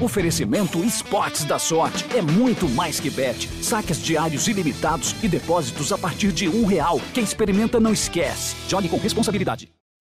Oferecimento Esportes da Sorte. É muito mais que bet. Saques diários ilimitados e depósitos a partir de um real. Quem experimenta não esquece. Jogue com responsabilidade.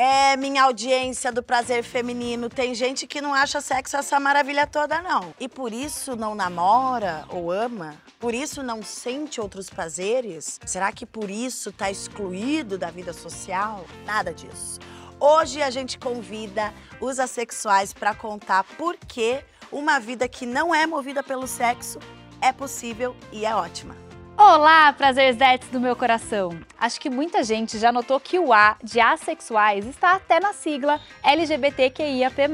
É, minha audiência do prazer feminino, tem gente que não acha sexo essa maravilha toda, não. E por isso não namora ou ama? Por isso não sente outros prazeres? Será que por isso tá excluído da vida social? Nada disso. Hoje a gente convida os assexuais para contar por que uma vida que não é movida pelo sexo é possível e é ótima. Olá, prazerzetes do meu coração! Acho que muita gente já notou que o A de assexuais está até na sigla LGBTQIAP+.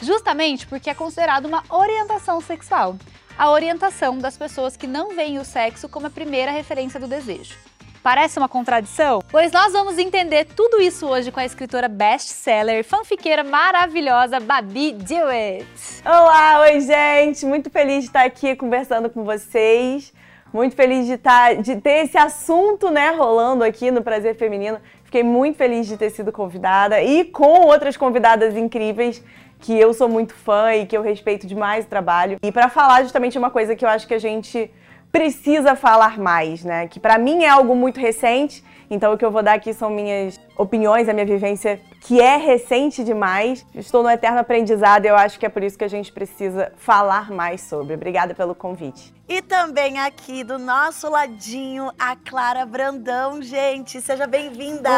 Justamente porque é considerado uma orientação sexual. A orientação das pessoas que não veem o sexo como a primeira referência do desejo. Parece uma contradição? Pois nós vamos entender tudo isso hoje com a escritora best-seller, fanfiqueira maravilhosa Babi Dewitt. Olá, oi gente! Muito feliz de estar aqui conversando com vocês. Muito feliz de, tá, de ter esse assunto né, rolando aqui no Prazer Feminino. Fiquei muito feliz de ter sido convidada e com outras convidadas incríveis que eu sou muito fã e que eu respeito demais o trabalho. E para falar justamente uma coisa que eu acho que a gente precisa falar mais, né? Que para mim é algo muito recente então o que eu vou dar aqui são minhas opiniões, a minha vivência, que é recente demais. Estou no eterno aprendizado e eu acho que é por isso que a gente precisa falar mais sobre. Obrigada pelo convite. E também aqui do nosso ladinho, a Clara Brandão, gente. Seja bem-vinda.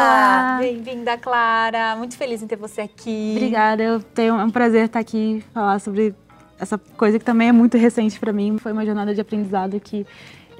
Bem-vinda, Clara. Muito feliz em ter você aqui. Obrigada. Eu tenho é um prazer estar aqui falar sobre essa coisa que também é muito recente para mim. Foi uma jornada de aprendizado que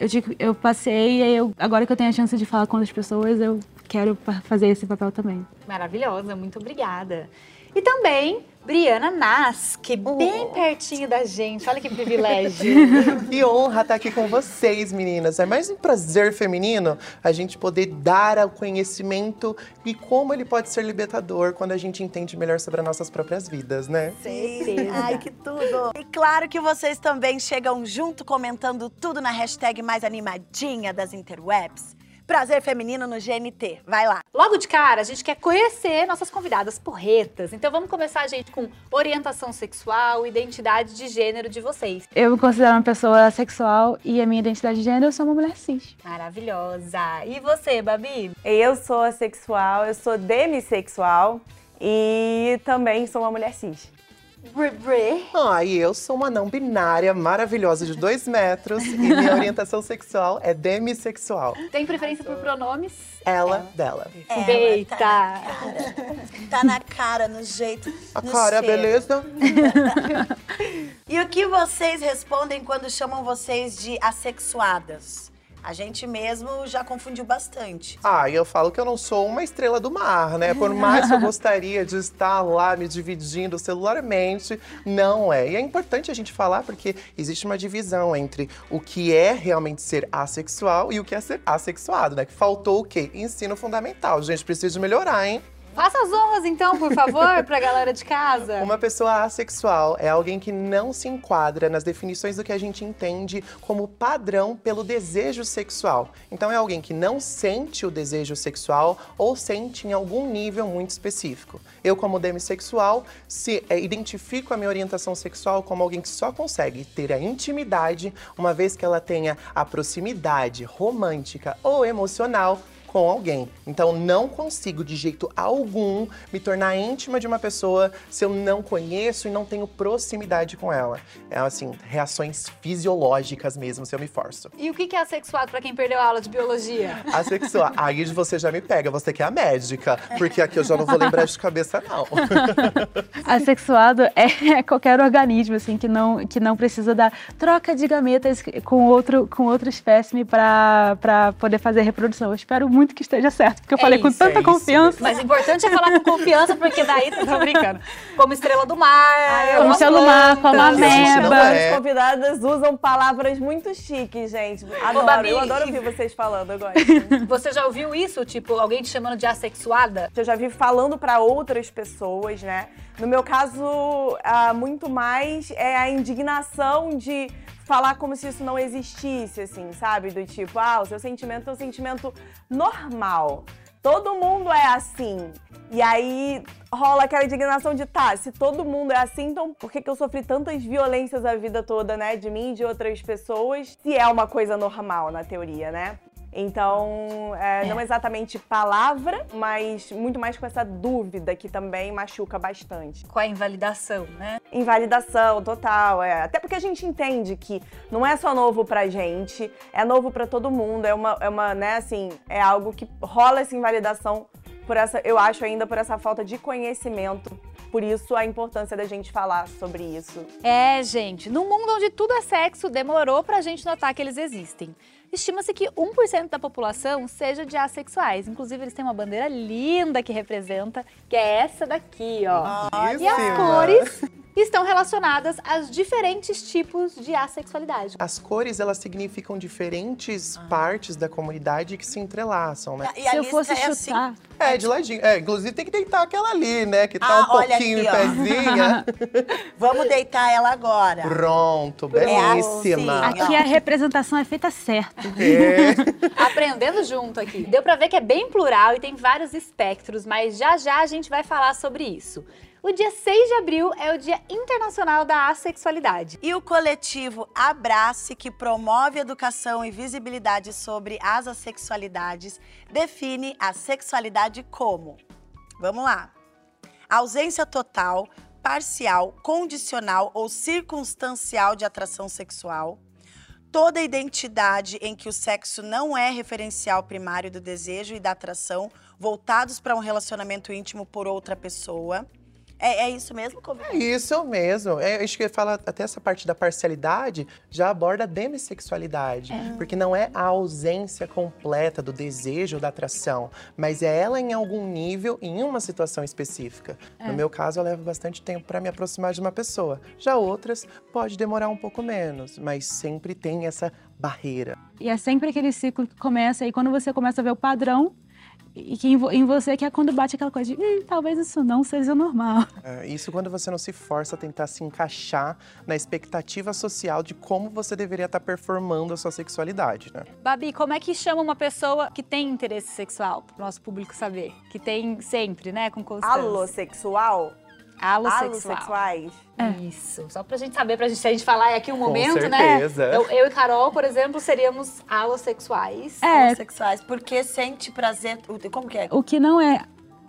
eu, eu passei e eu, agora que eu tenho a chance de falar com outras pessoas, eu quero fazer esse papel também. Maravilhosa, muito obrigada. E também Briana Nas, que bem pertinho da gente. Olha que privilégio. que honra estar aqui com vocês, meninas. É mais um prazer feminino a gente poder dar ao conhecimento e como ele pode ser libertador quando a gente entende melhor sobre as nossas próprias vidas, né? Sim. Ai, que tudo. E claro que vocês também chegam junto comentando tudo na hashtag mais animadinha das interwebs. Prazer Feminino no GNT. Vai lá. Logo de cara, a gente quer conhecer nossas convidadas porretas. Então vamos começar, gente, com orientação sexual, identidade de gênero de vocês. Eu me considero uma pessoa sexual e a minha identidade de gênero, eu sou uma mulher cis. Maravilhosa. E você, Babi? Eu sou assexual, eu sou demissexual e também sou uma mulher cis. Bre Ah, e eu sou uma não binária maravilhosa de dois metros e minha orientação sexual é demissexual. Tem preferência por pronomes? Ela, Ela. dela. Ela, Eita! Tá na, cara, tá na cara, no jeito. A no cara, cheiro. beleza? e o que vocês respondem quando chamam vocês de assexuadas? A gente mesmo já confundiu bastante. Ah, e eu falo que eu não sou uma estrela do mar, né? Por mais que eu gostaria de estar lá me dividindo celularmente, não é. E é importante a gente falar porque existe uma divisão entre o que é realmente ser assexual e o que é ser assexuado, né? Que faltou o quê? Ensino fundamental. Gente precisa melhorar, hein? Faça as honras, então, por favor, para a galera de casa. Uma pessoa assexual é alguém que não se enquadra nas definições do que a gente entende como padrão pelo desejo sexual. Então, é alguém que não sente o desejo sexual ou sente em algum nível muito específico. Eu, como demissexual, se é, identifico a minha orientação sexual como alguém que só consegue ter a intimidade uma vez que ela tenha a proximidade romântica ou emocional com alguém. Então não consigo de jeito algum me tornar íntima de uma pessoa se eu não conheço e não tenho proximidade com ela. É assim, reações fisiológicas mesmo se eu me forço. E o que é assexuado para quem perdeu a aula de biologia? Assexuado. Aí você já me pega, você que é a médica, porque aqui eu já não vou lembrar de cabeça não. Assexuado é qualquer organismo assim que não que não precisa da troca de gametas com outro com outro espécime para para poder fazer reprodução. Eu espero muito muito que esteja certo, porque eu É falei com isso, tanta é isso confiança. Mas o importante é falar com confiança, porque daí, tô brincando, como estrela do mar, eu Como uma estrela do mar, como a ameba. Não é. As convidadas usam palavras muito chiques, gente. Adoro, Babi, eu adoro ouvir vocês falando, eu gosto. Você já ouviu isso? Tipo, alguém te chamando de assexuada? Eu já vi falando pra outras pessoas, né? No meu caso, ah, muito mais é a indignação de falar como se isso não existisse, assim, sabe? Do tipo, ah, o seu sentimento é um sentimento normal. Todo mundo é assim. E aí rola aquela indignação de, tá, se todo mundo é assim, então por que, que eu sofri tantas violências a vida toda, né? De mim e de outras pessoas, se é uma coisa normal na teoria, né? Então, é, não exatamente palavra, mas muito mais com essa dúvida que também machuca bastante. Com a invalidação, né? Invalidação total, é. Até porque a gente entende que não é só novo pra gente, é novo pra todo mundo, é uma, é uma, né, assim, é algo que rola essa invalidação por essa, eu acho ainda por essa falta de conhecimento. Por isso a importância da gente falar sobre isso. É, gente, num mundo onde tudo é sexo, demorou pra gente notar que eles existem. Estima-se que 1% da população seja de assexuais. Inclusive, eles têm uma bandeira linda que representa, que é essa daqui, ó. E as cores estão relacionadas aos diferentes tipos de assexualidade. As cores, elas significam diferentes partes da comunidade que se entrelaçam, né? E Se a eu fosse é assim. chutar, É, de ladinho. É, inclusive tem que deitar aquela ali, né? Que tá Ah, um pouquinho aqui, pezinha. Vamos deitar ela agora. Pronto, É belíssima. assim. aqui a representação é feita certo. É. Aprendendo junto aqui. Deu pra ver que é bem plural e tem vários espectros, mas já já a gente vai falar sobre isso. O dia 6 de abril é o Dia Internacional da Assexualidade. E o coletivo Abrace, que promove educação e visibilidade sobre as assexualidades, define a sexualidade como: vamos lá, ausência total, parcial, condicional ou circunstancial de atração sexual, toda identidade em que o sexo não é referencial primário do desejo e da atração, voltados para um relacionamento íntimo por outra pessoa. É, é isso mesmo, convidado? Isso mesmo. É, acho que fala até essa parte da parcialidade já aborda a demissexualidade. Porque não é a ausência completa do desejo ou da atração, mas é ela em algum nível, em uma situação específica. No meu caso, eu levo bastante tempo para me aproximar de uma pessoa. Já outras, pode demorar um pouco menos, mas sempre tem essa barreira. E é sempre aquele ciclo que começa, e quando você começa a ver o padrão, e que em, vo- em você que é quando bate aquela coisa de "Hum, talvez isso não seja normal. É, Isso quando você não se força a tentar se encaixar na expectativa social de como você deveria estar performando a sua sexualidade, né? Babi, como é que chama uma pessoa que tem interesse sexual, para o nosso público saber? Que tem sempre, né, com constância. Alossexual? Alossexual. Alossexuais? Isso. Só pra gente saber, pra gente, se a gente falar aqui um Com momento, certeza. né? Eu, eu e Carol, por exemplo, seríamos alossexuais. É, Homossexuais, porque sente prazer. Como que é? o que não é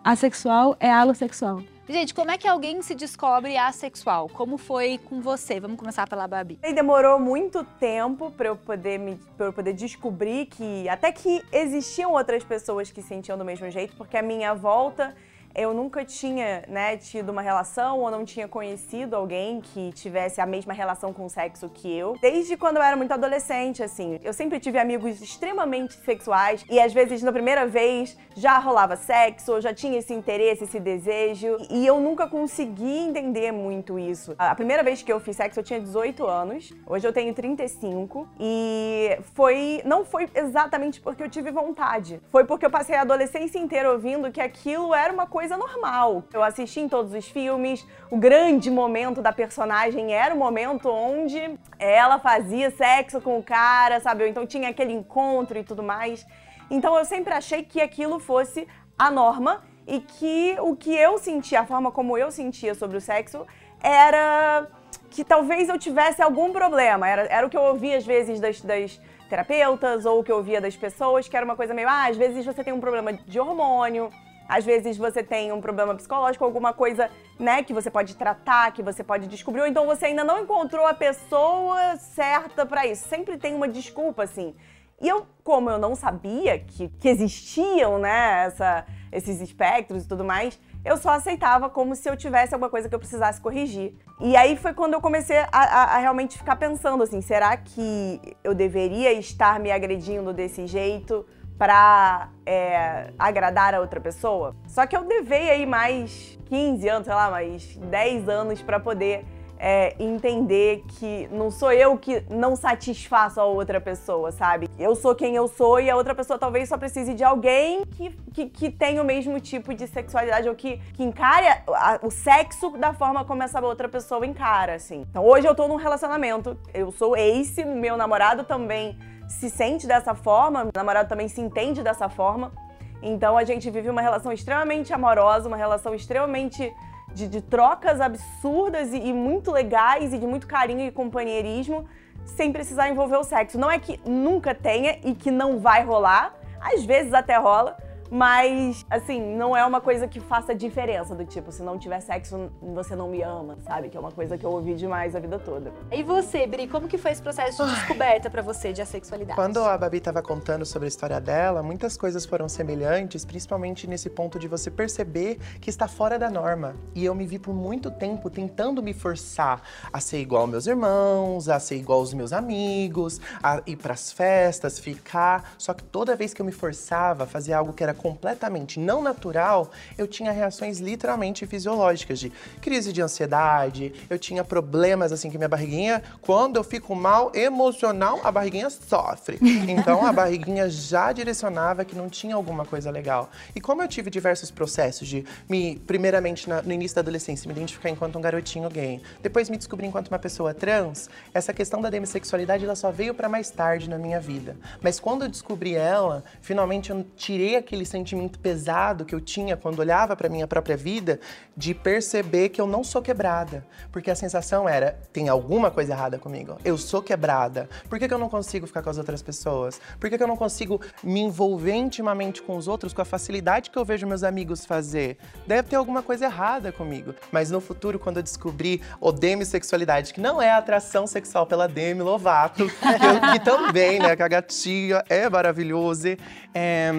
assexual é alossexual. Gente, como é que alguém se descobre assexual? Como foi com você? Vamos começar pela Babi. E demorou muito tempo para eu poder me para eu poder descobrir que até que existiam outras pessoas que sentiam do mesmo jeito, porque a minha volta eu nunca tinha, né, tido uma relação ou não tinha conhecido alguém que tivesse a mesma relação com o sexo que eu. Desde quando eu era muito adolescente, assim. Eu sempre tive amigos extremamente sexuais e às vezes na primeira vez já rolava sexo, eu já tinha esse interesse, esse desejo e eu nunca consegui entender muito isso. A primeira vez que eu fiz sexo eu tinha 18 anos, hoje eu tenho 35 e foi não foi exatamente porque eu tive vontade. Foi porque eu passei a adolescência inteira ouvindo que aquilo era uma coisa normal. Eu assisti em todos os filmes, o grande momento da personagem era o momento onde ela fazia sexo com o cara, sabe? Então tinha aquele encontro e tudo mais. Então eu sempre achei que aquilo fosse a norma e que o que eu sentia, a forma como eu sentia sobre o sexo, era que talvez eu tivesse algum problema. Era, era o que eu ouvia às vezes das, das terapeutas ou o que eu ouvia das pessoas, que era uma coisa meio, ah, às vezes você tem um problema de hormônio, às vezes você tem um problema psicológico, alguma coisa, né, que você pode tratar, que você pode descobrir, ou então você ainda não encontrou a pessoa certa pra isso. Sempre tem uma desculpa, assim. E eu, como eu não sabia que, que existiam, né, essa, esses espectros e tudo mais, eu só aceitava como se eu tivesse alguma coisa que eu precisasse corrigir. E aí foi quando eu comecei a, a- a realmente ficar pensando assim, será que eu deveria estar me agredindo desse jeito pra é, agradar a outra pessoa. Só que eu levei aí mais 15 anos, sei lá, mais 10 anos pra poder é, entender que não sou eu que não satisfaço a outra pessoa, sabe? Eu sou quem eu sou e a outra pessoa talvez só precise de alguém que, que, que tenha o mesmo tipo de sexualidade ou que, que encare a- o sexo da forma como essa outra pessoa encara, assim. Então hoje eu tô num relacionamento, eu sou ace, meu namorado também se sente dessa forma, meu namorado também se entende dessa forma. Então a gente vive uma relação extremamente amorosa, uma relação extremamente de, de trocas absurdas e, e muito legais e de muito carinho e companheirismo, sem precisar envolver o sexo. Não é que nunca tenha e que não vai rolar, às vezes até rola, mas assim, não é uma coisa que faça diferença do tipo, se não tiver sexo, você não me ama, sabe? Que é uma coisa que eu ouvi demais a vida toda. E você, Bri, como que foi esse processo de descoberta pra você de assexualidade? Quando a Babi estava contando sobre a história dela, muitas coisas foram semelhantes, principalmente nesse ponto de você perceber que está fora da norma. E eu me vi por muito tempo tentando me forçar a ser igual aos meus irmãos, a ser igual aos meus amigos, a ir para as festas, ficar. Só que toda vez que eu me forçava a fazer algo que era completamente não natural, eu tinha reações literalmente fisiológicas de crise de ansiedade, eu tinha problemas assim que minha barriguinha, quando eu fico mal emocional, a barriguinha sofre. Então a barriguinha já direcionava que não tinha alguma coisa legal. E como eu tive diversos processos de me, primeiramente na- no início da adolescência, me identificar enquanto um garotinho gay, depois me descobrir enquanto uma pessoa trans, essa questão da demissexualidade ela só veio para mais tarde na minha vida. Mas quando eu descobri ela, finalmente eu tirei aquele sentimento pesado que eu tinha quando olhava para minha própria vida, de perceber que eu não sou quebrada, porque a sensação era tem alguma coisa errada comigo. Eu sou quebrada. Por que, que eu não consigo ficar com as outras pessoas? Por que, que eu não consigo me envolver intimamente com os outros com a facilidade que eu vejo meus amigos fazer? Deve ter alguma coisa errada comigo. Mas no futuro, quando eu descobri o demissexualidade, que não é atração sexual pela Demi Lovato, que, eu- que também, né, que a gatinha é maravilhosa, é,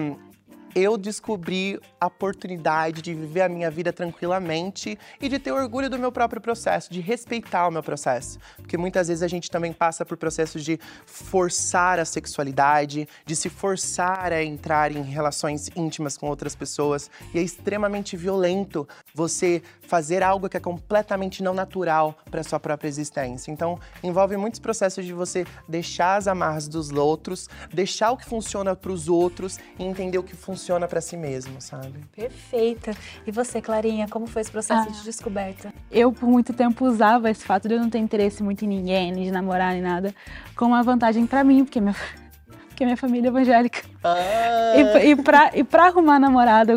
eu descobri a oportunidade de viver a minha vida tranquilamente e de ter orgulho do meu próprio processo, de respeitar o meu processo. Porque muitas vezes a gente também passa por processos de forçar a sexualidade, de se forçar a entrar em relações íntimas com outras pessoas. E é extremamente violento você fazer algo que é completamente não natural para sua própria existência. Então, envolve muitos processos de você deixar as amarras dos outros, deixar o que funciona para os outros e entender o que funciona para si mesmo, sabe? Perfeita. E você, Clarinha, como foi esse processo Ah. de descoberta? Eu, por muito tempo, usava esse fato de eu não ter interesse muito em ninguém, nem de namorar, nem nada, como uma vantagem pra mim, porque minha, porque minha família é evangélica. E, pra- e, pra, e pra arrumar namorada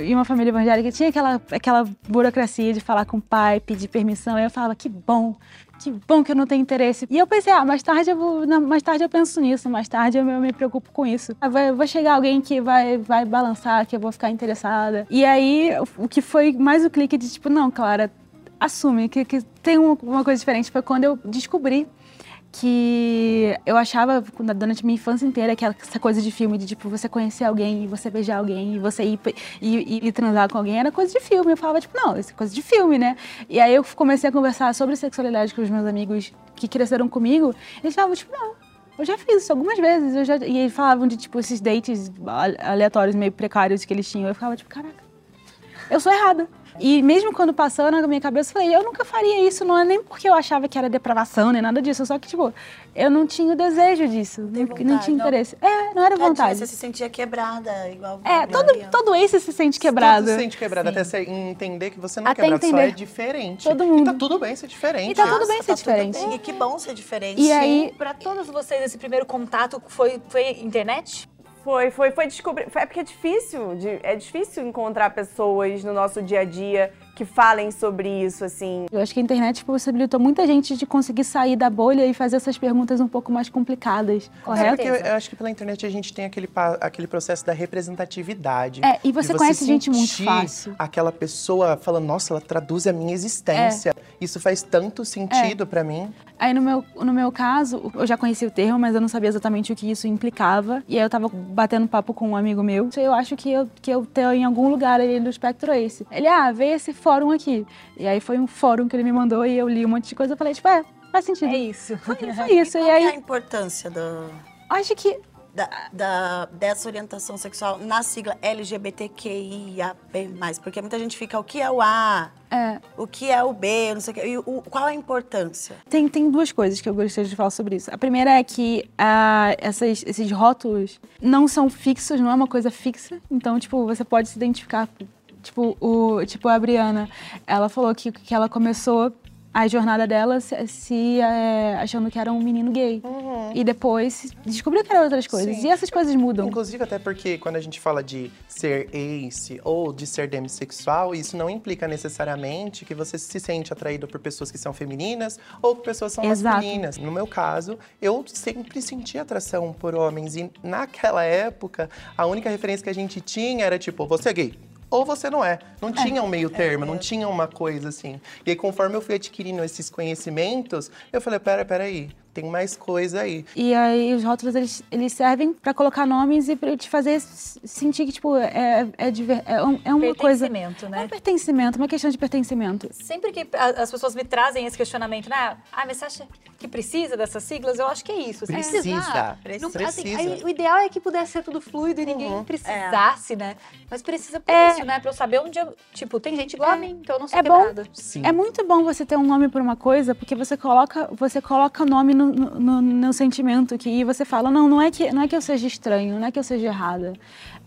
em uma família evangélica, tinha aquela, aquela burocracia de falar com o pai, pedir permissão. Aí eu falava, que bom, que bom que eu não tenho interesse. E eu pensei, ah, mais tarde eu, vou, mais tarde eu penso nisso, mais tarde eu, me- preocupo com isso. Ah, Vai, vai chegar alguém que vai, vai balançar, que eu vou ficar interessada. E aí, o, o que foi mais o clique de tipo, não, Clara, assume que, que tem uma, uma coisa diferente. Foi quando eu descobri que eu achava durante minha infância inteira que essa coisa de filme de tipo você conhecer alguém e você beijar alguém e você ir e, e- e transar com alguém era coisa de filme. Eu falava tipo, não, isso é coisa de filme, né? E aí eu comecei a conversar sobre sexualidade com os meus amigos que cresceram comigo. Eles falavam tipo, não, eu já fiz isso algumas vezes. Eu já... E eles falavam de tipo esses dates aleatórios meio precários que eles tinham. Eu ficava tipo, caraca, eu sou errada. E mesmo quando passou na minha cabeça, eu falei, eu nunca faria isso, não é nem porque eu achava que era depravação, nem nada disso, só que, tipo, eu não tinha o desejo disso, nem, nem vontade, tinha não. interesse. É, não era vontade. Você se sentia quebrada, igual É, a todo, todo esse se sente quebrado. Todo se sente quebrado, até você entender que você não é Até quebrado, só entender. é diferente. Todo E mundo. tá tudo bem ser diferente. E tá tudo Nossa, bem ser tá diferente. bem, E que bom ser diferente. E aí, Pra todos vocês, esse primeiro contato foi, foi internet? Foi, foi, foi descobrir. foi- É porque é difícil, de- é difícil encontrar pessoas no nosso dia a dia que falem sobre isso, assim. eu acho que a internet possibilitou muita gente de conseguir sair da bolha e fazer essas perguntas um pouco mais complicadas, É correto? porque eu, eu acho que pela internet a gente tem aquele, aquele processo da representatividade. É, e você conhece gente muito fácil. Aquela pessoa falando, nossa, ela traduz a minha existência. Isso faz tanto sentido pra mim. Aí no meu, no meu caso, eu já conhecia o termo, mas eu não sabia exatamente o que isso implicava. E aí eu tava batendo papo com um amigo meu. Eu acho que eu, que eu tenho em algum lugar ali do espectro esse. Ele, ah, vê esse fórum aqui. E aí foi um fórum que ele me mandou e eu li um monte de coisa. Eu falei, tipo, é, faz sentido. É isso. Foi, foi isso. Qual E que é aí, a importância do... acho que da, da- dessa orientação sexual na sigla LGBTQIAP+. Porque muita gente fica, o que é o A? É, O que é o B? Não sei o quê. E o- qual a importância? Tem, tem duas coisas que eu gostaria de falar sobre isso. A primeira é que ah, essas- esses rótulos não são fixos, não é uma coisa fixa. Então, tipo, você pode se identificar. Tipo, o, tipo a Briana, ela falou que, que ela começou a jornada dela se, se, eh, achando que era um menino gay. E depois descobriu que era outras coisas. Sim. E essas coisas mudam. Inclusive, até porque quando a gente fala de ser ace ou de ser demissexual, isso não implica necessariamente que você se sente atraído por pessoas que são femininas ou que pessoas são Exato. masculinas. No meu caso, eu sempre senti atração por homens. E naquela época, a única referência que a gente tinha era tipo, você é gay. Ou você não é. Não tinha um meio termo, não tinha uma coisa assim. E aí, conforme eu fui adquirindo esses conhecimentos, eu falei, pera, pera aí, tem mais coisa aí. E aí os rótulos eles, eles servem pra colocar nomes e pra te fazer sentir que tipo é é, de ver- é, um- é uma coisa Pertencimento, é né? um pertencimento, uma questão de pertencimento. Sempre que a- as pessoas me trazem esse questionamento, né? Ah, mas você acha que precisa dessas siglas? Eu acho que é isso. Precisa. precisar. Precisa. Não- assim, aí o ideal é que pudesse ser tudo fluido e ninguém precisasse, né? Mas precisa por É. isso, né? Pra eu saber onde eu... Tipo, tem gente igual a mim, então eu não sou É bom. quebrada. Sim. É muito bom você ter um nome pra uma coisa, porque você coloca você coloca nome no, no, no- no sentimento que você fala não não é que não é que eu seja estranho, não é que eu seja errada,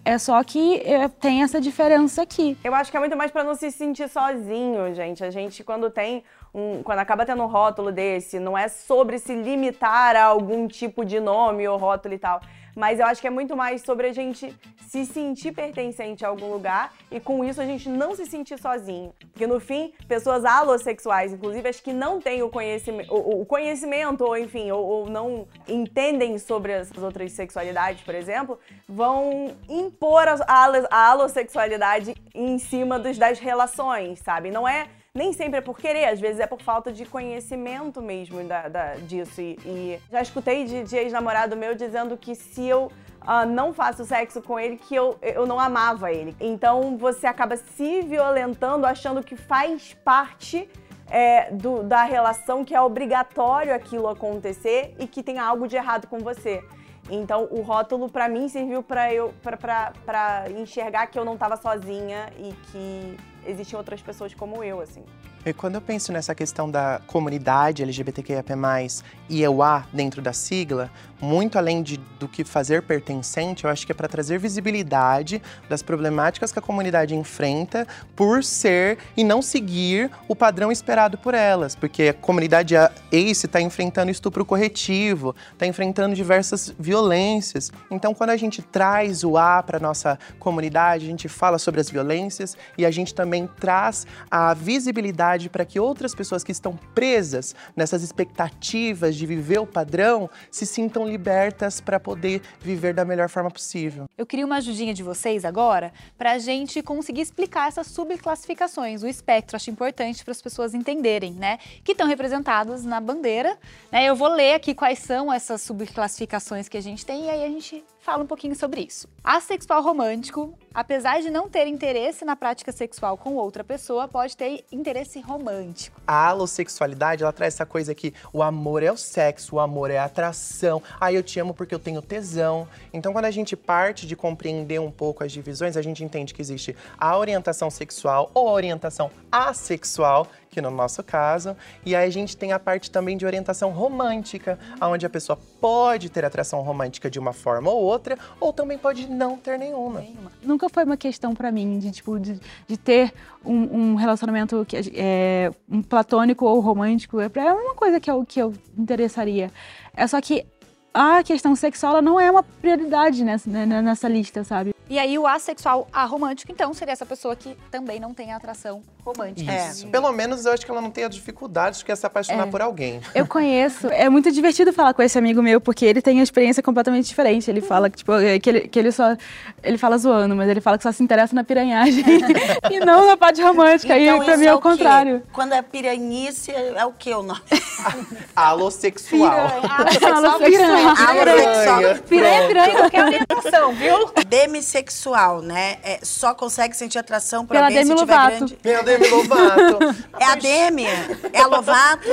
é só que tem essa diferença aqui. Eu acho que é muito mais pra não se sentir sozinho, gente. A gente, quando tem um. Quando acaba tendo um rótulo desse, não é sobre se limitar a algum tipo de nome ou rótulo e tal. Mas eu acho que é muito mais sobre a gente se sentir pertencente a algum lugar e com isso a gente não se sentir sozinho. Porque no fim, pessoas alossexuais, inclusive as que não têm o conhecimento, o, o conhecimento ou enfim, ou, ou não entendem sobre as outras sexualidades, por exemplo, vão impor a, a a alossexualidade em cima dos, das relações, sabe? Não é nem sempre é por querer, às vezes é por falta de conhecimento mesmo da, da- disso. E, e já escutei de, de ex-namorado meu dizendo que se eu ah, não faço sexo com ele, que eu, eu não amava ele. Então você acaba se violentando, achando que faz parte é, do- da relação, que é obrigatório aquilo acontecer e que tem algo de errado com você. Então, o rótulo, pra mim, serviu pra eu pra enxergar que eu não tava sozinha e que existiam outras pessoas como eu, assim. E quando eu penso nessa questão da comunidade LGBTQIAP+, e o A dentro da sigla, muito além de, do que fazer pertencente, eu acho que é para trazer visibilidade das problemáticas que a comunidade enfrenta por ser e não seguir o padrão esperado por elas. Porque a comunidade ACE está enfrentando estupro corretivo, está enfrentando diversas violências. Então, quando a gente traz o A para nossa comunidade, a gente fala sobre as violências e a gente também traz a visibilidade para que outras pessoas que estão presas nessas expectativas de viver o padrão se sintam libertas para poder viver da melhor forma possível. Eu queria uma ajudinha de vocês agora para a gente conseguir explicar essas subclassificações, o espectro. Acho importante para as pessoas entenderem, né? Que estão representadas na bandeira. Né? Eu vou ler aqui quais são essas subclassificações que a gente tem e aí a gente fala um pouquinho sobre isso. Assexual romântico, apesar de não ter interesse na prática sexual com outra pessoa, pode ter interesse romântico. A alossexualidade, ela traz essa coisa que o amor é o sexo, o amor é a atração. Ah, eu te amo porque eu tenho tesão. Então, quando a gente parte de compreender um pouco as divisões, a gente entende que existe a orientação sexual ou a orientação assexual, no nosso caso, e aí a gente tem a parte também de orientação romântica, onde a pessoa pode ter atração romântica de uma forma ou outra, ou também pode não ter nenhuma. Nunca foi uma questão pra mim de tipo de, de ter um, um relacionamento que é um platônico ou romântico. É é uma coisa que eu que eu interessaria. É só que a questão sexual não é uma prioridade nessa, né, nessa lista, sabe? E aí o assexual aromântico, então, seria essa pessoa que também não tem atração romântica. Isso. Pelo menos eu acho que ela não tem a dificuldade de querer se apaixonar É. por alguém. Eu conheço. É muito divertido falar com esse amigo meu, porque ele tem uma experiência completamente diferente. Ele fala que, tipo, é, que ele, que ele só. Ele fala zoando, mas ele fala que só se interessa na piranhagem e não na parte romântica. e pra isso mim é o o quê? contrário. Quando é piranhice, é o que o nome? Alossexual. Piranha. Alossexual. Piranha, piranha, qualquer orientação, viu? Demissexual. Sexual, né? É, só consegue sentir atração por Pela alguém Demi se tiver Lovato. grande. Meu Demi Lovato. É a Demi? É a Lovato?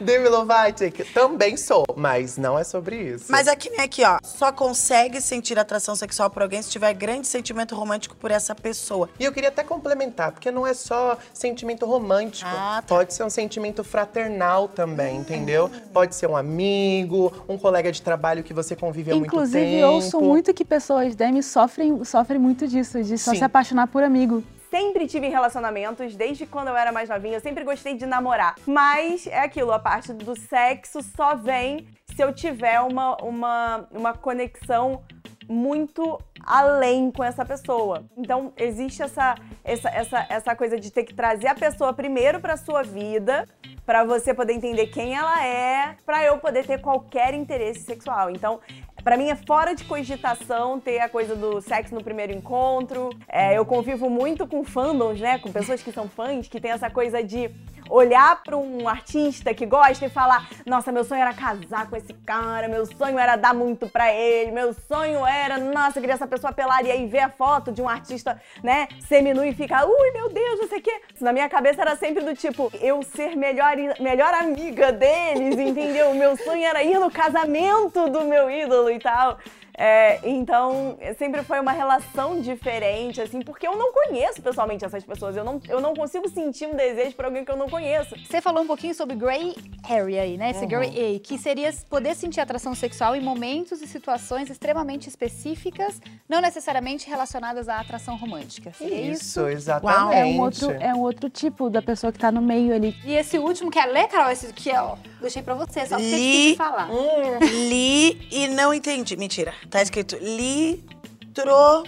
Demi Lovato, que também sou, mas não é sobre isso. Mas aqui, né, aqui, ó. Só consegue sentir atração sexual por alguém se tiver grande sentimento romântico por essa pessoa. E eu queria até complementar, porque não é só sentimento romântico. Ah, tá. Pode ser um sentimento fraternal também, entendeu? Pode ser um amigo, um colega de trabalho que você convive há muito tempo. Inclusive, eu ouço muito que pessoas Demi sofrem, sofrem muito disso, de só Sim. se apaixonar por amigo. Sempre tive relacionamentos, desde quando eu era mais novinha, eu sempre gostei de namorar. Mas é aquilo, a parte do sexo só vem se eu tiver uma, uma, uma conexão muito além com essa pessoa. Então, existe essa, essa, essa, essa coisa de ter que trazer a pessoa primeiro pra sua vida, pra você poder entender quem ela é, pra eu poder ter qualquer interesse sexual. Então, Pra mim é fora de cogitação ter a coisa do sexo no primeiro encontro. É, eu convivo muito com fandoms, né? Com pessoas que são fãs, que tem essa coisa de olhar pra um artista que gosta e falar: Nossa, meu sonho era casar com esse cara, meu sonho era dar muito pra ele, meu sonho era, nossa, queria essa pessoa pelada. E aí ver a foto de um artista, né, seminu e ficar, ui, meu Deus, não sei o quê. Na minha cabeça era sempre do tipo, eu ser melhor, melhor amiga deles, entendeu? O meu sonho era ir no casamento do meu ídolo e tal. É, então, sempre foi uma relação diferente, assim, porque eu não conheço pessoalmente essas pessoas. Eu não, eu não consigo sentir um desejo por alguém que eu não conheço. Você falou um pouquinho sobre Grey Area aí, né? Esse Grey Area, que seria poder sentir atração sexual em momentos e situações extremamente específicas, não necessariamente relacionadas à atração romântica. Seria isso? Isso, exatamente. É um, outro, é um outro tipo da pessoa que tá no meio ali. E esse último que é ler, Carol, esse que é, ó, deixei pra você, só esqueci de falar. Li e não entendi. Mentira. Tá escrito litro,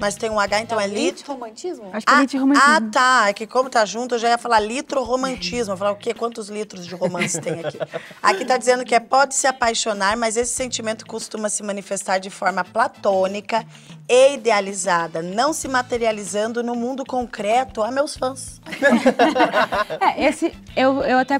mas tem um H, então é litro. romantismo? Acho que te romantismo. ah, tá. É que como tá junto, eu já ia falar litro romantismo. Eu ia falar o quê? Quantos litros de romance tem aqui? Aqui tá dizendo que é pode se apaixonar, mas esse sentimento costuma se manifestar de forma platônica e idealizada, não se materializando no mundo concreto. Ah, meus fãs. É, esse. Eu, eu até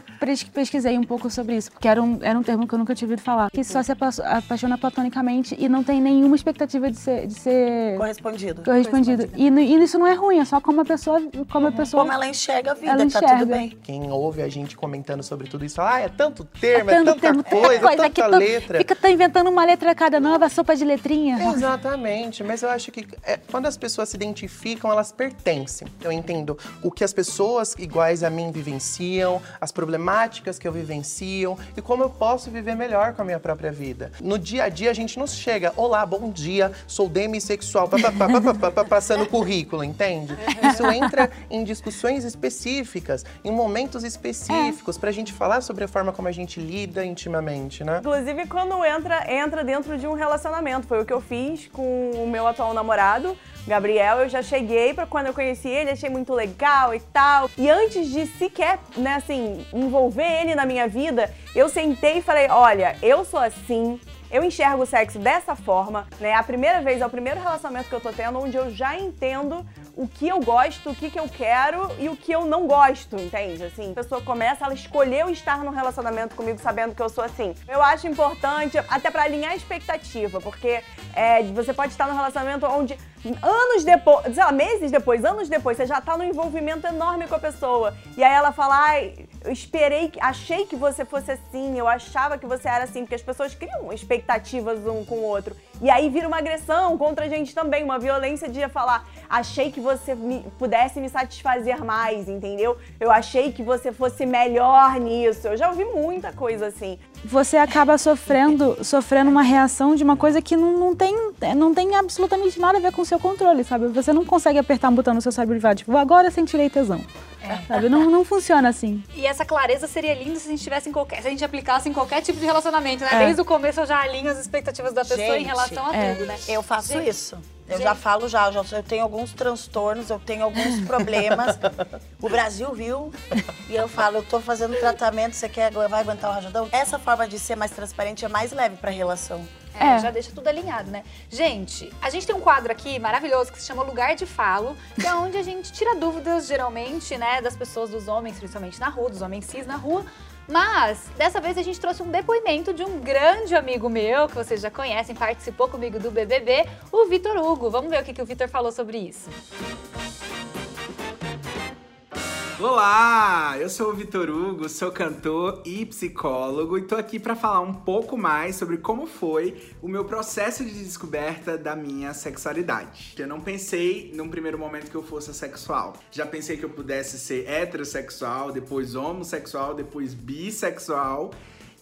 pesquisei um pouco sobre isso, porque era um, era um termo que eu nunca tinha ouvido falar. Que só se apa- apaixona platonicamente e não tem nenhuma expectativa de ser, de ser Correspondido. Correspondido. E, no- e isso não é ruim, é só como a pessoa. Como a pessoa Como ela enxerga a vida, Ela tá enxerga. tudo bem. Quem ouve a gente comentando sobre tudo isso, fala, ah, é tanto termo, é, tanto tanta termo, tanta coisa, coisa, tanta tanto- letra. Fica tá inventando uma letra cada nova, sopa de letrinha. Exatamente, mas eu acho que é, quando as pessoas se identificam, elas pertencem. Eu entendo o que as pessoas iguais a mim vivenciam, as problemáticas que eu vivencio e como eu posso viver melhor com a minha própria vida. No dia a dia a gente não chega, olá, bom dia, sou demissexual, pá, passando currículo, entende? Isso entra em discussões específicas, em momentos específicos, pra gente falar sobre a forma como a gente lida intimamente, né? Inclusive, quando entra, entra dentro de um relacionamento. Foi o que eu fiz com o meu atual namorado, Gabriel. Eu já cheguei pra quando eu conheci ele, achei muito legal e tal. E antes de sequer, né, assim, envolver ele na minha vida, eu sentei e falei: olha, eu sou assim. Eu enxergo o sexo dessa forma, né? A primeira vez, é o primeiro relacionamento que eu tô tendo onde eu já entendo o que eu gosto, o que, que eu quero e o que eu não gosto, entende? Assim, a pessoa começa, ela escolheu estar num relacionamento comigo sabendo que eu sou assim. Eu acho importante, até pra alinhar a expectativa, porque é, você pode estar num relacionamento onde anos depois, sei lá, meses depois, anos depois, você já tá num envolvimento enorme com a pessoa. E aí ela fala, ai, eu esperei, achei que você fosse assim, eu achava que você era assim, porque as pessoas criam expectativas um com o outro. E aí vira uma agressão contra a gente também, uma violência de falar, achei que você me- pudesse me satisfazer mais, entendeu? Eu achei que você fosse melhor nisso. Eu já ouvi muita coisa assim. Você acaba sofrendo, sofrendo uma reação de uma coisa que não, não, tem, não tem absolutamente nada a ver com o seu controle, sabe? Você não consegue apertar um botão no seu cérebro e falar, tipo, agora sentirei tesão. Sabe? Não, não funciona assim. E essa clareza seria linda se a gente tivesse em qualquer, se a gente aplicasse em qualquer tipo de relacionamento, né? É. Desde o começo eu já alinho as expectativas da pessoa em Gente, relação a é. tudo, né? Eu faço Gente, isso. Eu já falo já, já, eu tenho alguns transtornos, eu tenho alguns problemas. o Brasil viu e eu falo, eu tô fazendo tratamento, você quer vai aguentar o rajadão? Essa forma de ser mais transparente é mais leve pra relação. É, É. já deixa tudo alinhado, né? Gente, a gente tem um quadro aqui maravilhoso que se chama Lugar de Falo, que é onde a gente tira dúvidas, geralmente, né, das pessoas, dos homens, principalmente na rua, dos homens cis na rua. Mas, dessa vez a gente trouxe um depoimento de um grande amigo meu, que vocês já conhecem, participou comigo do BBB, o Vitor Hugo. Vamos ver o que, que o Vitor falou sobre isso. Olá, eu sou o Vitor Hugo, sou cantor e psicólogo e tô aqui para falar um pouco mais sobre como foi o meu processo de descoberta da minha sexualidade. Eu não pensei num primeiro momento que eu fosse sexual. Já pensei que eu pudesse ser heterossexual, depois homossexual, depois bissexual.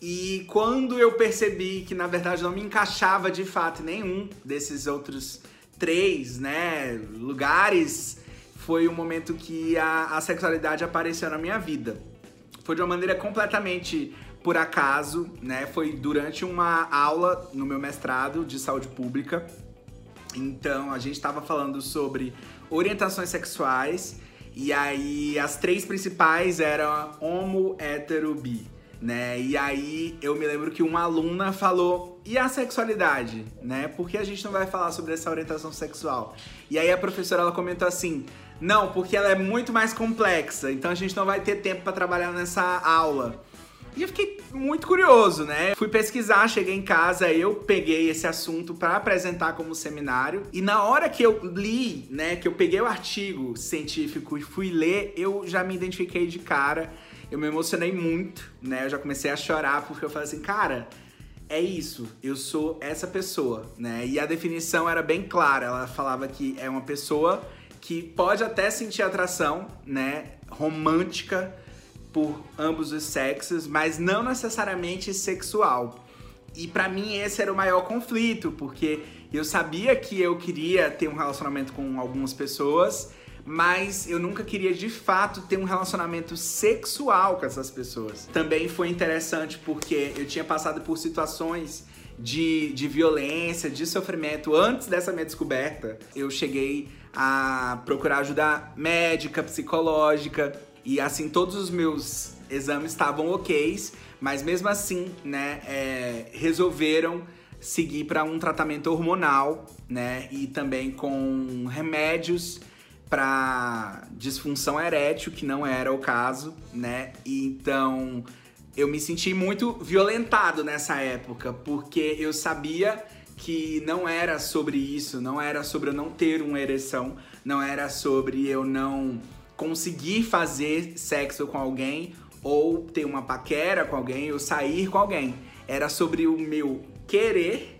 E quando eu percebi que na verdade não me encaixava de fato nenhum desses outros três, né, lugares, foi o momento que a, a sexualidade apareceu na minha vida. Foi de uma maneira completamente por acaso, né? Foi durante uma aula no meu mestrado de saúde pública. Então a gente estava falando sobre orientações sexuais e aí as três principais eram homo, hétero, bi, né? E aí eu me lembro que uma aluna falou: "E a sexualidade, né? Por que a gente não vai falar sobre essa orientação sexual?" E aí a professora ela comentou assim: "Não, porque ela é muito mais complexa, então a gente não vai ter tempo para trabalhar nessa aula." E eu fiquei muito curioso, né? Fui pesquisar, cheguei em casa, eu peguei esse assunto para apresentar como seminário. E na hora que eu li, né, que eu peguei o artigo científico e fui ler, eu já me identifiquei de cara. Eu me emocionei muito, né? Eu já comecei a chorar porque eu falei assim, cara, é isso, eu sou essa pessoa, né? E a definição era bem clara, ela falava que é uma pessoa que pode até sentir atração, né, romântica por ambos os sexos, mas não necessariamente sexual. E pra mim esse era o maior conflito, porque eu sabia que eu queria ter um relacionamento com algumas pessoas, mas eu nunca queria de fato ter um relacionamento sexual com essas pessoas. Também foi interessante porque eu tinha passado por situações de, de violência, de sofrimento antes dessa minha descoberta. Eu cheguei a procurar ajuda médica, psicológica, e assim todos os meus exames estavam ok, mas mesmo assim, né, é, resolveram seguir para um tratamento hormonal, né, e também com remédios para disfunção erétil, que não era o caso, né? E então eu me senti muito violentado nessa época, porque eu sabia que não era sobre isso, não era sobre eu não ter uma ereção, não era sobre eu não conseguir fazer sexo com alguém ou ter uma paquera com alguém ou sair com alguém. Era sobre o meu querer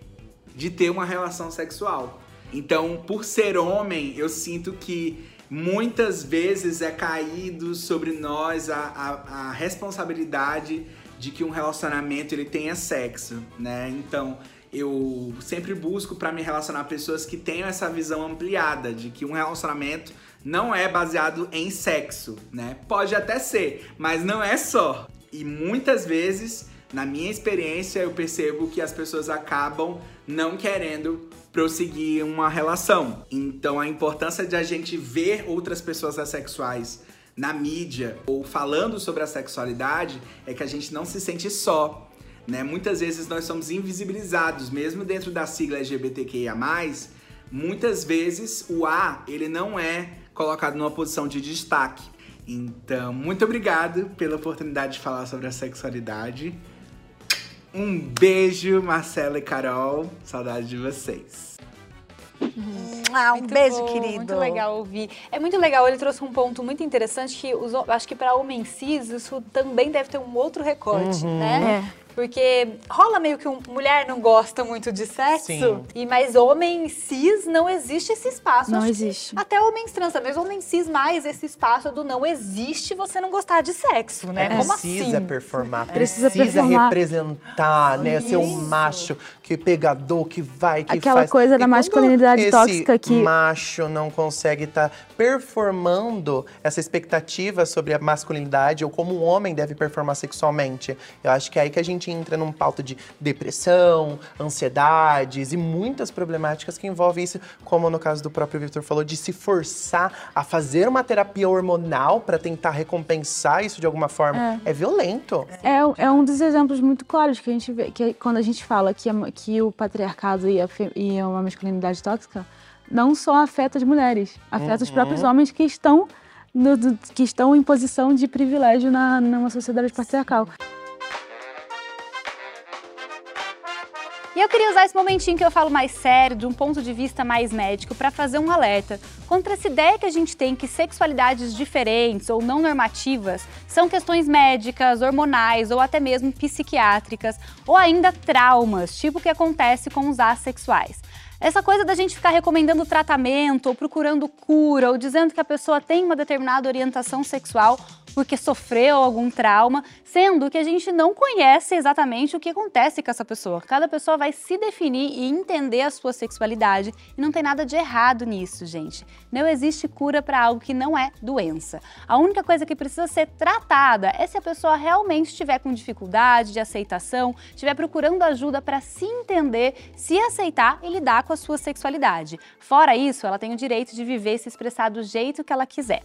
de ter uma relação sexual. Então, por ser homem, eu sinto que muitas vezes é caído sobre nós a, a, a responsabilidade de que um relacionamento ele tenha sexo, né? Então, eu sempre busco para me relacionar pessoas que tenham essa visão ampliada de que um relacionamento não é baseado em sexo, né? Pode até ser, mas não é só. E muitas vezes, na minha experiência, eu percebo que as pessoas acabam não querendo prosseguir uma relação. Então, a importância de a gente ver outras pessoas assexuais na mídia ou falando sobre a sexualidade é que a gente não se sente só. Né? Muitas vezes nós somos invisibilizados, mesmo dentro da sigla LGBTQIA+, muitas vezes o A, ele não é colocado numa posição de destaque. Então, muito obrigado pela oportunidade de falar sobre a sexualidade. Um beijo, Marcela e Carol. Saudade de vocês. Ah, um Muito beijo, bom, querido. Muito legal ouvir. É muito legal, ele trouxe um ponto muito interessante que os, acho que para homens cis isso também deve ter um outro recorte, Uhum. né? Porque rola meio que um, mulher não gosta muito de sexo, Sim. e mas homem cis não existe esse espaço. Não Acho existe. Até homens trans, mas homem cis mais esse espaço do não existe você não gostar de sexo, né? Como precisa assim? performar, Precisa precisa, performar. representar, né? Ser um macho que pegador, que vai, que Aquela faz. coisa E da masculinidade esse tóxica que- macho não consegue estar performando essa expectativa sobre a masculinidade ou como um homem deve performar sexualmente. Eu acho que é aí que a gente gente entra num pauta de depressão, ansiedades e muitas problemáticas que envolvem isso, como no caso do próprio Victor falou, de se forçar a fazer uma terapia hormonal para tentar recompensar isso de alguma forma. É, violento. É, é um dos exemplos muito claros que a gente vê, que é quando a gente fala que, a- que o patriarcado e a, e uma masculinidade tóxica não só afeta as mulheres, afeta os próprios homens que estão, no- do- que estão em posição de privilégio na, numa sociedade patriarcal. E eu queria usar esse momentinho que eu falo mais sério, de um ponto de vista mais médico, para fazer um alerta contra essa ideia que a gente tem que sexualidades diferentes ou não normativas são questões médicas, hormonais ou até mesmo psiquiátricas, ou ainda traumas, tipo o que acontece com os assexuais. Essa coisa da gente ficar recomendando tratamento ou procurando cura ou dizendo que a pessoa tem uma determinada orientação sexual porque sofreu algum trauma, sendo que a gente não conhece exatamente o que acontece com essa pessoa. Cada pessoa vai se definir e entender a sua sexualidade e não tem nada de errado nisso, gente. Não existe cura para algo que não é doença. A única coisa que precisa ser tratada é se a pessoa realmente estiver com dificuldade de aceitação, estiver procurando ajuda para se entender, se aceitar e lidar com a sua sexualidade. Fora isso, ela tem o direito de viver e se expressar do jeito que ela quiser.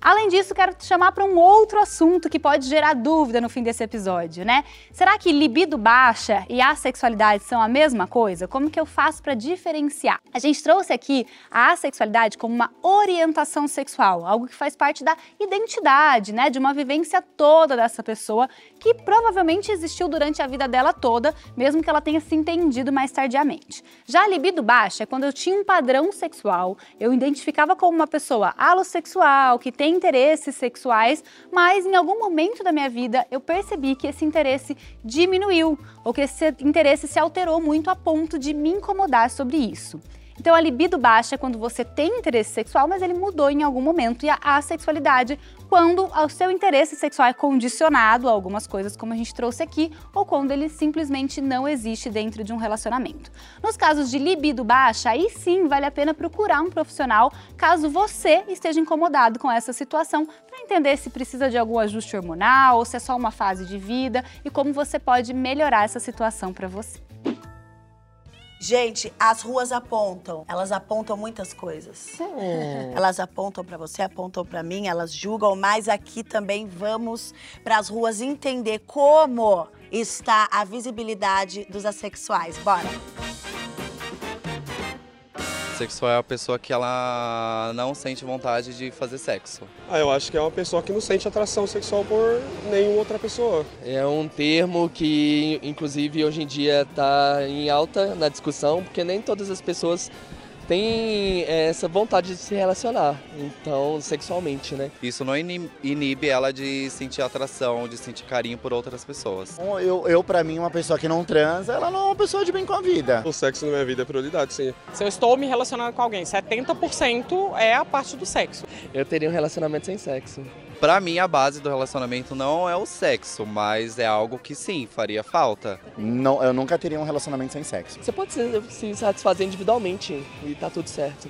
Além disso, quero te chamar para um outro assunto que pode gerar dúvida no fim desse episódio, né? Será que libido baixa e assexualidade são a mesma coisa? Como que eu faço para diferenciar? A gente trouxe aqui a assexualidade como uma orientação sexual, algo que faz parte da identidade, né? De uma vivência toda dessa pessoa que provavelmente existiu durante a vida dela toda, mesmo que ela tenha se entendido mais tardiamente. Já a libido baixa é quando eu tinha um padrão sexual, eu identificava como uma pessoa alossexual, que tem interesses sexuais, mas em algum momento da minha vida eu percebi que esse interesse diminuiu, ou que esse interesse se alterou muito a ponto de me incomodar sobre isso. Então a libido baixa é quando você tem interesse sexual, mas ele mudou em algum momento, e a assexualidade quando o seu interesse sexual é condicionado a algumas coisas, como a gente trouxe aqui, ou quando ele simplesmente não existe dentro de um relacionamento. Nos casos de libido baixa, aí sim vale a pena procurar um profissional caso você esteja incomodado com essa situação, para entender se precisa de algum ajuste hormonal ou se é só uma fase de vida e como você pode melhorar essa situação para você. Gente, as ruas apontam. Elas apontam muitas coisas. Elas apontam pra você, apontam pra mim, elas julgam, mas aqui também vamos para as ruas entender como está a visibilidade dos assexuais. Bora. Sexual é a pessoa que ela não sente vontade de fazer sexo. Ah, eu acho que é uma pessoa que não sente atração sexual por nenhuma outra pessoa. É um termo que, inclusive, hoje em dia está em alta na discussão, porque nem todas as pessoas têm eh, essa vontade de se relacionar, então, sexualmente, né? Isso não ini- inibe ela de sentir atração, de sentir carinho por outras pessoas. Eu, eu para mim, uma pessoa que não transa, ela não é uma pessoa de bem com a vida. O sexo na minha vida é prioridade, sim. Se eu estou me relacionando com alguém, 70% é a parte do sexo. Eu teria um relacionamento sem sexo. Pra mim, a base do relacionamento não é o sexo, mas é algo que sim, faria falta. Não, eu nunca teria um relacionamento sem sexo. Você pode se, se satisfazer individualmente e tá tudo certo.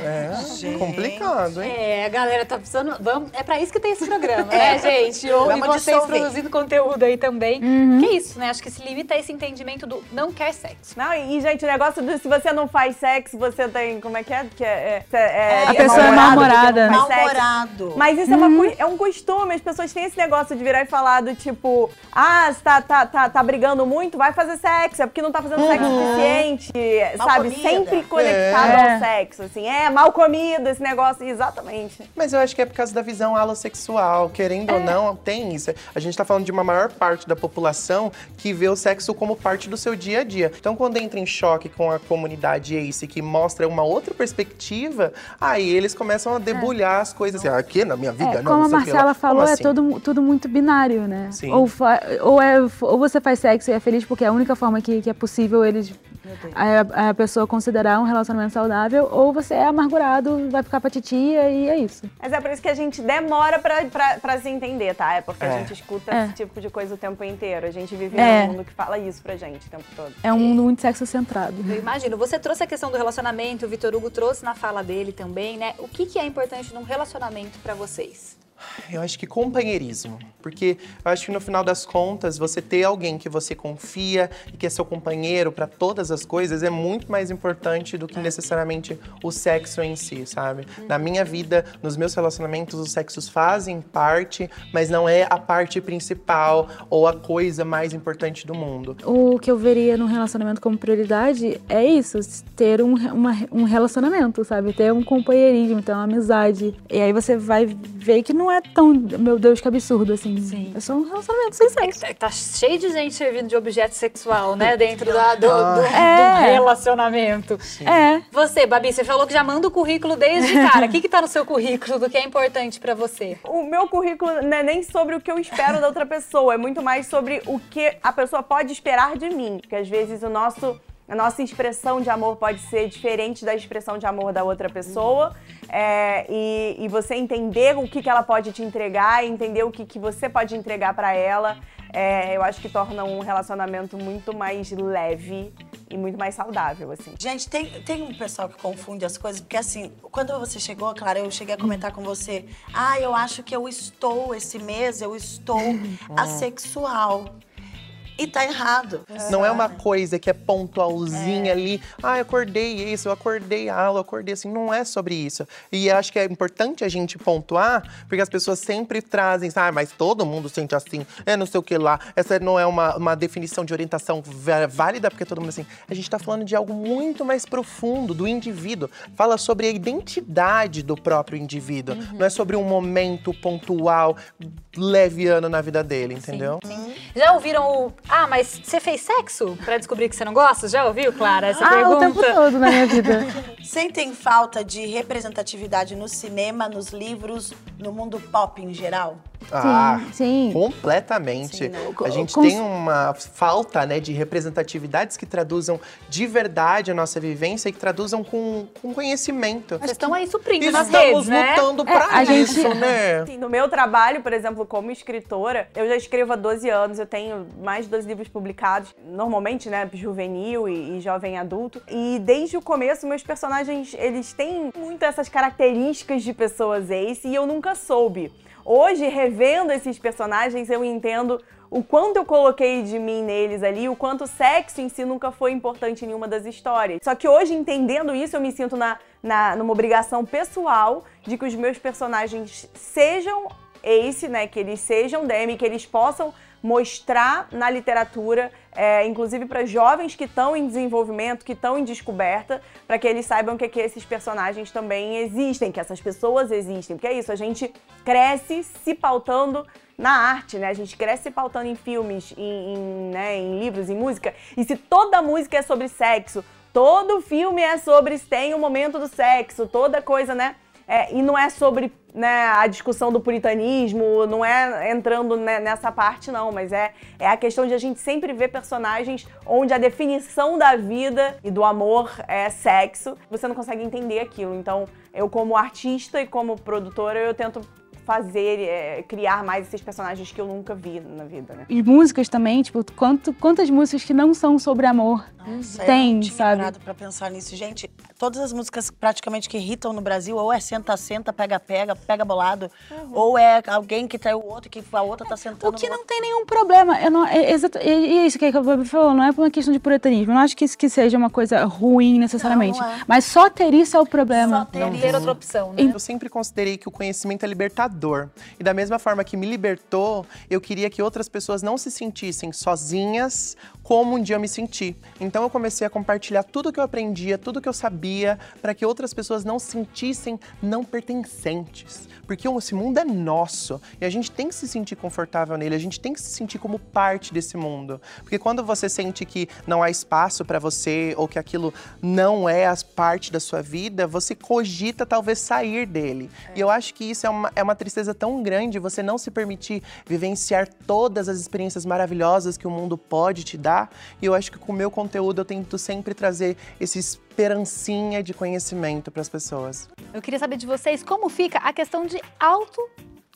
É Gente. complicado, hein? É, a galera tá precisando. Vamos, é pra isso que tem esse programa, né, gente? Ou, e vocês dissolver. produzindo conteúdo aí também. Que isso, né? Acho que se limita a esse entendimento do não quer sexo. Não, e, gente, o negócio do se você não faz sexo, você tem. Como é que é? Que é, é, é- A é pessoa é mal-humorada. Mal-humorado. Mas isso é, uma é um costume, as pessoas têm esse negócio de virar e falar do tipo, ah, você tá, tá, tá, tá brigando muito, vai fazer sexo, é porque não tá fazendo sexo suficiente, Mal sabe? comida. Sempre conectado É. ao sexo, assim, é mal comida esse negócio, exatamente. Mas eu acho que é por causa da visão alossexual. Querendo ou não, tem isso. A gente tá falando de uma maior parte da população que vê o sexo como parte do seu dia a dia. Então, quando entra em choque com a comunidade ACE, que mostra uma outra perspectiva, aí eles começam a debulhar as coisas assim, "Ah, aqui na minha vida, É, não, como a não sei o que lá." Marcela falou, é assim? todo, tudo muito binário, né? Sim. Ou, ou, é, ou você faz sexo e é feliz porque é a única forma que, que é possível eles a, a pessoa considerar um relacionamento saudável, ou você é amargurado, vai ficar pra titia e é isso. Mas é por isso que a gente demora pra, pra, pra se entender, tá? É porque a É. gente escuta É. esse tipo de coisa o tempo inteiro. A gente vive É. num mundo que fala isso pra gente o tempo todo. É um mundo muito sexo-centrado. Eu imagino. Você trouxe a questão do relacionamento, o Vitor Hugo trouxe na fala dele também, né? O que, que é importante num relacionamento pra vocês? Eu acho que companheirismo. Porque eu acho que no final das contas, você ter alguém que você confia e que é seu companheiro para todas as coisas é muito mais importante do que necessariamente o sexo em si, sabe? Na minha vida, nos meus relacionamentos, os sexos fazem parte, mas não é a parte principal ou a coisa mais importante do mundo. O que eu veria num relacionamento como prioridade é isso, ter um, uma- um relacionamento, sabe? Ter um companheirismo, ter uma amizade. E aí você vai ver que não é tão, meu Deus, que absurdo, assim. Sim. É só um relacionamento sem sexo. Tá cheio de gente servindo de objeto sexual, né? Dentro da- do, do- É. do relacionamento. É. Você, Babi, você falou que já manda o currículo desde cara. O que, que tá no seu currículo do que é importante pra você? O meu currículo não é nem sobre o que eu espero da outra pessoa, é muito mais sobre o que a pessoa pode esperar de mim. Porque às vezes o nosso, a nossa expressão de amor pode ser diferente da expressão de amor da outra pessoa. é, e, e você entender o que, que ela pode te entregar, entender o que, que você pode entregar pra ela, é, eu acho que torna um relacionamento muito mais leve e muito mais saudável, assim. Gente, tem, tem um pessoal que confunde as coisas, porque assim, quando você chegou, Clara, eu cheguei a comentar com você, ah, eu acho que eu estou, esse mês, eu estou assexual. E tá errado. Não é uma coisa que é pontualzinha ali. Ah, eu acordei isso, eu acordei aula, eu acordei assim. Não é sobre isso. E acho que é importante a gente pontuar, porque as pessoas sempre trazem, ah, mas todo mundo sente assim, é não sei o que lá. Essa não é uma, uma definição de orientação válida, porque todo mundo assim. A gente tá falando de algo muito mais profundo, do indivíduo. Fala sobre a identidade do próprio indivíduo. Não é sobre um momento pontual, leviano na vida dele, entendeu? Já ouviram o. Ah, mas você fez sexo pra descobrir que você não gosta? Já ouviu, Clara, essa Ah, pergunta? o tempo todo na minha vida. Sentem falta de representatividade no cinema, nos livros, no mundo pop em geral? Ah, sim. completamente. Sim, né? A gente Cons- tem uma falta né, de representatividades que traduzam de verdade a nossa vivência e que traduzam com, com conhecimento. Vocês estão aí suprindo E nas estamos redes, né? lutando É, pra a isso, gente- né? Assim, no meu trabalho, por exemplo, como escritora, eu já escrevo há 12 anos, eu tenho mais de 12 livros publicados, normalmente, né, juvenil e, e jovem adulto. E desde o começo, meus personagens, eles têm muito essas características de pessoas ace e eu nunca soube. Hoje, revendo esses personagens, eu entendo o quanto eu coloquei de mim neles ali, o quanto o sexo em si nunca foi importante em nenhuma das histórias. Só que hoje, entendendo isso, eu me sinto na, na, numa obrigação pessoal de que os meus personagens sejam ace, né? Que eles sejam DM, que eles possam mostrar na literatura, é, inclusive para jovens que estão em desenvolvimento, que estão em descoberta, para que eles saibam que, que esses personagens também existem, que essas pessoas existem. Porque é isso, a gente cresce se pautando na arte, né? A gente cresce se pautando em filmes, em, em, né, em livros, em música. E se toda música é sobre sexo, todo filme é sobre tem o momento do sexo, toda coisa, né? É, e não é sobre né, a discussão do puritanismo, não é entrando né, nessa parte, não, mas é, é a questão de a gente sempre ver personagens onde a definição da vida e do amor é sexo, você não consegue entender aquilo. Então, eu, como artista e como produtora, eu tento fazer, é, criar mais esses personagens que eu nunca vi na vida, né? E músicas também, tipo, quanto, quantas músicas que não são sobre amor Nossa, eu tem, não tinha sabe? pra pensar nisso. Gente, todas as músicas praticamente que irritam no Brasil, ou é senta-senta, pega-pega, pega bolado, ou é alguém que traiu o outro, que a outra tá sentando O que no não tem nenhum problema. Eu não, é, exato, e e é isso que a Babi falou, não é por uma questão de puritanismo. Eu não acho que isso que seja uma coisa ruim necessariamente. Não, não é. Mas só ter isso é o problema. Só ter Não ter outra opção, né? Eu sempre considerei que o conhecimento é libertador. E da mesma forma que me libertou, eu queria que outras pessoas não se sentissem sozinhas como um dia eu me senti. Então eu comecei a compartilhar tudo que eu aprendia, tudo que eu sabia, para que outras pessoas não se sentissem não pertencentes. Porque esse mundo é nosso e a gente tem que se sentir confortável nele, a gente tem que se sentir como parte desse mundo. Porque quando você sente que não há espaço para você ou que aquilo não é as parte da sua vida, você cogita talvez sair dele. E eu acho que isso é uma, é uma tristeza tão grande, você não se permitir vivenciar todas as experiências maravilhosas que o mundo pode te dar. E eu acho que com o meu conteúdo eu tento sempre trazer esse esperancinha de conhecimento para as pessoas. Eu queria saber de vocês como fica a questão de auto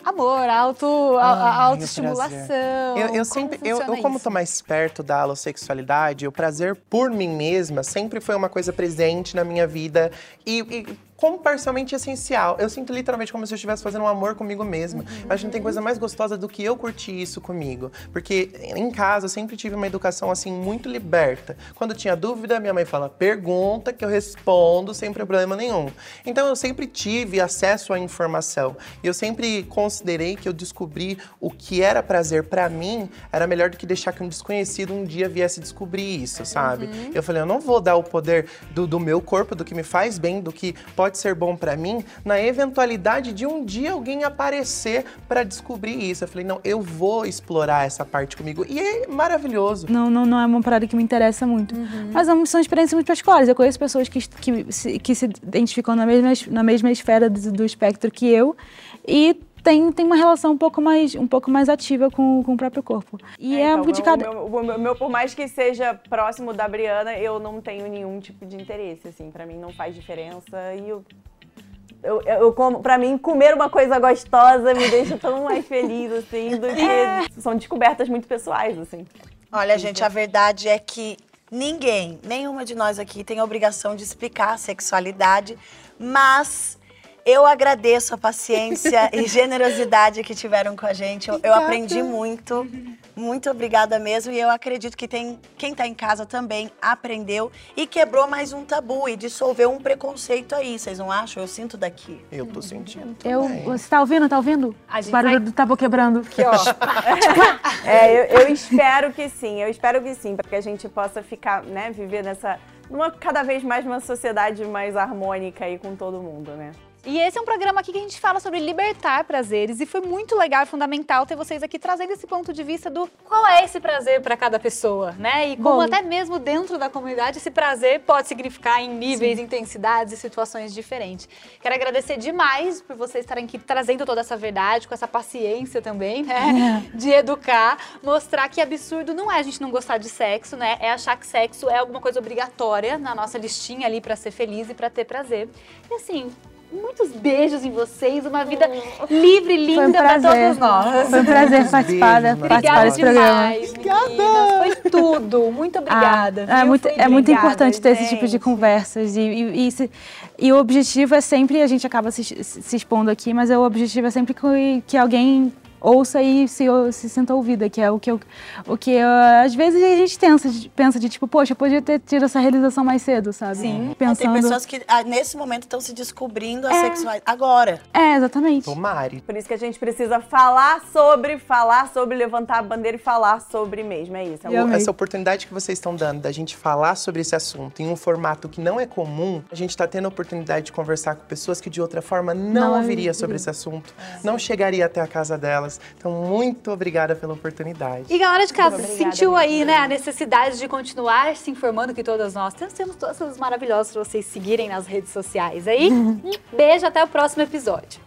amor, auto, Ai, autoestimulação. Eu, eu Como sempre, eu, eu como tô mais perto da alossexualidade, o prazer por mim mesma sempre foi uma coisa presente na minha vida. E, e como parcialmente essencial. Eu sinto literalmente como se eu estivesse fazendo um amor comigo mesma. Eu acho que não tem coisa mais gostosa do que eu curtir isso comigo. Porque em casa eu sempre tive uma educação assim muito liberta. Quando tinha dúvida, minha mãe fala: pergunta que eu respondo sem problema nenhum. Então eu sempre tive acesso à informação. E eu sempre considerei que eu descobri o que era prazer pra mim era melhor do que deixar que um desconhecido um dia viesse descobrir isso, sabe? Eu falei, eu não vou dar o poder do, do meu corpo, do que me faz bem, do que pode ser bom pra mim, na eventualidade de um dia alguém aparecer pra descobrir isso. Eu falei, não, eu vou explorar essa parte comigo. E é maravilhoso. Não, não, não é uma parada que me interessa muito. Mas são são experiências muito particulares. Eu conheço pessoas que, que, se, que se identificam na mesma, es- na mesma esfera do, do espectro que eu e tem, tem uma relação um pouco mais, um pouco mais ativa com, com o próprio corpo. E é, Então, de o cada. meu, o meu- meu, por mais que seja próximo da Briana, eu não tenho nenhum tipo de interesse, assim. Pra mim não faz diferença e eu... Eu, eu, eu como, pra mim, comer uma coisa gostosa me deixa tão mais feliz, assim, do que... São descobertas muito pessoais, assim. Olha, gente, a verdade é que ninguém, nenhuma de nós aqui tem a obrigação de explicar a sexualidade, mas eu agradeço a paciência e generosidade que tiveram com a gente. Eu, eu aprendi muito. Muito obrigada mesmo. E eu acredito que tem quem tá em casa também aprendeu e quebrou mais um tabu e dissolveu um preconceito aí. Vocês não acham? Eu sinto daqui. Eu tô sentindo. Eu, também. você tá ouvindo? Tá ouvindo? A gente o barulho vai- do tabu quebrando. Aqui, ó. É, eu, eu espero que sim, eu espero que sim, para que a gente possa ficar, né, viver nessa... Numa, cada vez mais uma sociedade mais harmônica aí com todo mundo, né? E esse é um programa aqui que a gente fala sobre libertar prazeres e foi muito legal e fundamental ter vocês aqui trazendo esse ponto de vista do Qual é esse prazer para cada pessoa, né? E como Bom. até mesmo dentro da comunidade esse prazer pode significar em níveis, intensidades e situações diferentes. Quero agradecer demais por vocês estarem aqui trazendo toda essa verdade, com essa paciência também, né? De educar, mostrar que absurdo não é a gente não gostar de sexo, né? É achar que sexo é alguma coisa obrigatória na nossa listinha ali para ser feliz e para ter prazer. E assim, muitos beijos em vocês, uma vida livre e Foi um linda para todos nós. Foi um prazer participar, Beijos, participar Obrigada desse programa. demais, meninas. Foi tudo. Muito obrigada. Ah, é muito, é muito Obrigada, importante ter esse tipo de conversas. E, e, e, se- e o objetivo é sempre, a gente acaba se, se expondo aqui, mas é, o objetivo é sempre que, que alguém ouça e se, se sinta ouvida, que é o que eu, o que eu, às vezes a gente pensa, de- pensa de tipo, poxa, eu podia ter tido essa realização mais cedo, sabe? Sim. Tem Pensando. pessoas que ah, nesse momento estão se descobrindo a sexualidade. Agora. É, exatamente. Tomare. Por isso que a gente precisa falar sobre, falar sobre, levantar a bandeira e falar sobre mesmo, é isso. É. Essa oportunidade que vocês estão dando da gente falar sobre esse assunto em um formato que não é comum, a gente está tendo a oportunidade de conversar com pessoas que de outra forma não, Não ouviria sobre esse assunto, não chegaria até a casa delas. Então, muito obrigada pela oportunidade. E galera de casa, obrigada, sentiu aí, né, a necessidade de continuar se informando que todas nós temos, temos todas essas maravilhosas pra vocês seguirem nas redes sociais aí. Um beijo, até o próximo episódio.